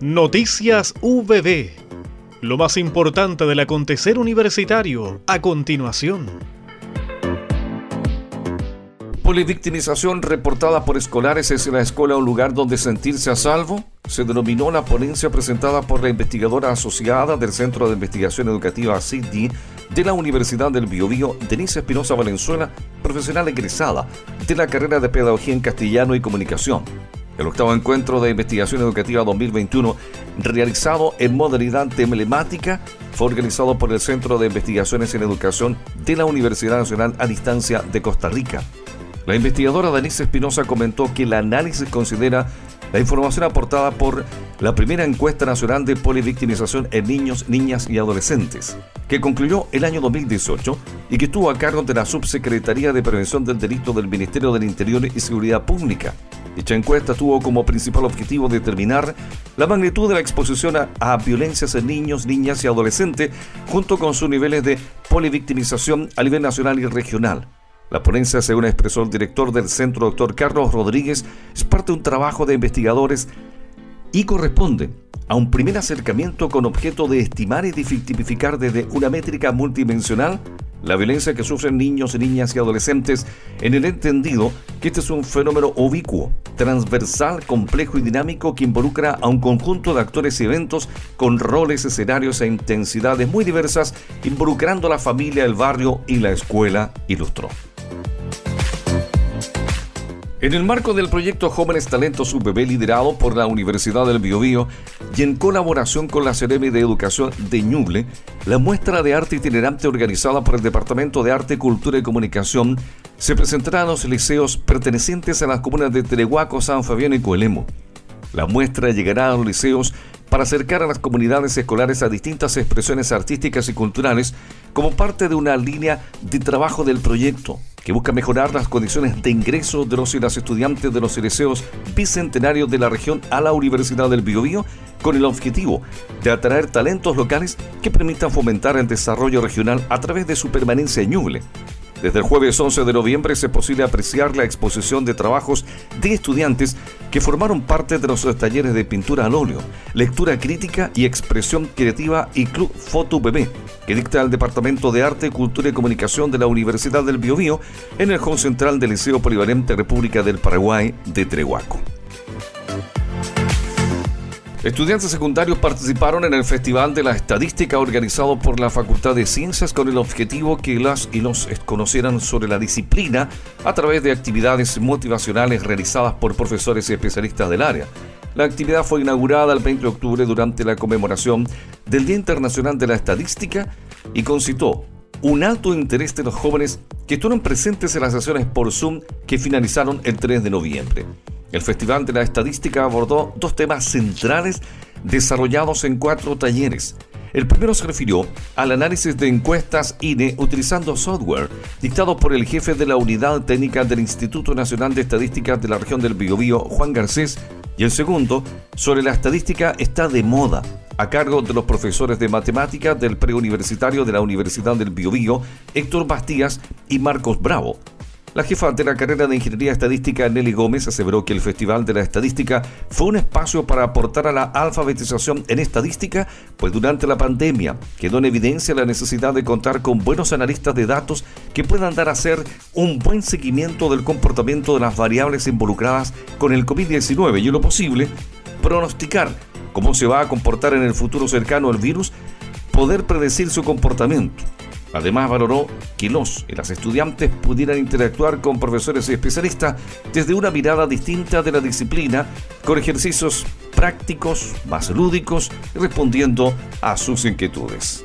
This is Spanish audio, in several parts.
Noticias VB. Lo más importante del acontecer universitario a continuación. Polivictimización reportada por escolares es la escuela un lugar donde sentirse a salvo. Se denominó la ponencia presentada por la investigadora asociada del Centro de Investigación Educativa CIDI de la Universidad del Biobío, Denise Espinosa Valenzuela, profesional egresada de la carrera de Pedagogía en Castellano y Comunicación. El octavo encuentro de investigación educativa 2021, realizado en modalidad emblemática, fue organizado por el Centro de Investigaciones en Educación de la Universidad Nacional a Distancia de Costa Rica. La investigadora Denise Espinosa comentó que el análisis considera la información aportada por la primera encuesta nacional de polivictimización en niños, niñas y adolescentes, que concluyó el año 2018 y que estuvo a cargo de la Subsecretaría de Prevención del Delito del Ministerio del Interior y Seguridad Pública. Dicha encuesta tuvo como principal objetivo determinar la magnitud de la exposición a, violencias en niños, niñas y adolescentes, junto con sus niveles de polivictimización a nivel nacional y regional. La ponencia, según expresó el director del centro, doctor Carlos Rodríguez, es parte de un trabajo de investigadores y corresponde a un primer acercamiento con objeto de estimar y tipificar desde una métrica multidimensional la violencia que sufren niños, niñas y adolescentes en el entendido que este es un fenómeno ubicuo, transversal, complejo y dinámico que involucra a un conjunto de actores y eventos con roles, escenarios e intensidades muy diversas, involucrando a la familia, el barrio y la escuela, ilustró. En el marco del proyecto Jóvenes Talentos UBB liderado por la Universidad del Biobío y en colaboración con la Ceremi de Educación de Ñuble, la muestra de arte itinerante organizada por el Departamento de Arte, Cultura y Comunicación se presentará en los liceos pertenecientes a las comunas de Terehuaco, San Fabián y Coelemo. La muestra llegará a los liceos para acercar a las comunidades escolares a distintas expresiones artísticas y culturales como parte de una línea de trabajo del proyecto que busca mejorar las condiciones de ingreso de los y las estudiantes de los liceos bicentenarios de la región a la Universidad del Biobío con el objetivo de atraer talentos locales que permitan fomentar el desarrollo regional a través de su permanencia en Ñuble. Desde el jueves 11 de noviembre es posible apreciar la exposición de trabajos de estudiantes que formaron parte de los talleres de pintura al óleo, lectura crítica y expresión creativa y Club Foto Bebé, que dicta el Departamento de Arte, Cultura y Comunicación de la Universidad del Biobío en el Hall Central del Liceo Polivalente República del Paraguay de Trehuaco. Estudiantes secundarios participaron en el Festival de la Estadística organizado por la Facultad de Ciencias con el objetivo que las y los conocieran sobre la disciplina a través de actividades motivacionales realizadas por profesores y especialistas del área. La actividad fue inaugurada el 20 de octubre durante la conmemoración del Día Internacional de la Estadística y concitó un alto interés de los jóvenes que estuvieron presentes en las sesiones por Zoom que finalizaron el 3 de noviembre. El Festival de la Estadística abordó dos temas centrales desarrollados en cuatro talleres. El primero se refirió al análisis de encuestas INE utilizando software dictado por el jefe de la Unidad Técnica del Instituto Nacional de Estadísticas de la región del Biobío, Juan Garcés, y el segundo sobre la estadística está de moda, a cargo de los profesores de matemáticas del preuniversitario de la Universidad del Biobío, Héctor Bastías y Marcos Bravo. La jefa de la carrera de Ingeniería Estadística, Nelly Gómez, aseveró que el Festival de la Estadística fue un espacio para aportar a la alfabetización en estadística, pues durante la pandemia quedó en evidencia la necesidad de contar con buenos analistas de datos que puedan dar a hacer un buen seguimiento del comportamiento de las variables involucradas con el COVID-19 y, en lo posible, pronosticar cómo se va a comportar en el futuro cercano el virus, poder predecir su comportamiento Además, valoró que los y las estudiantes pudieran interactuar con profesores y especialistas desde una mirada distinta de la disciplina, con ejercicios prácticos, más lúdicos, respondiendo a sus inquietudes.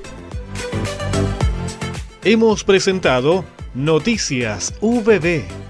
Hemos presentado Noticias VB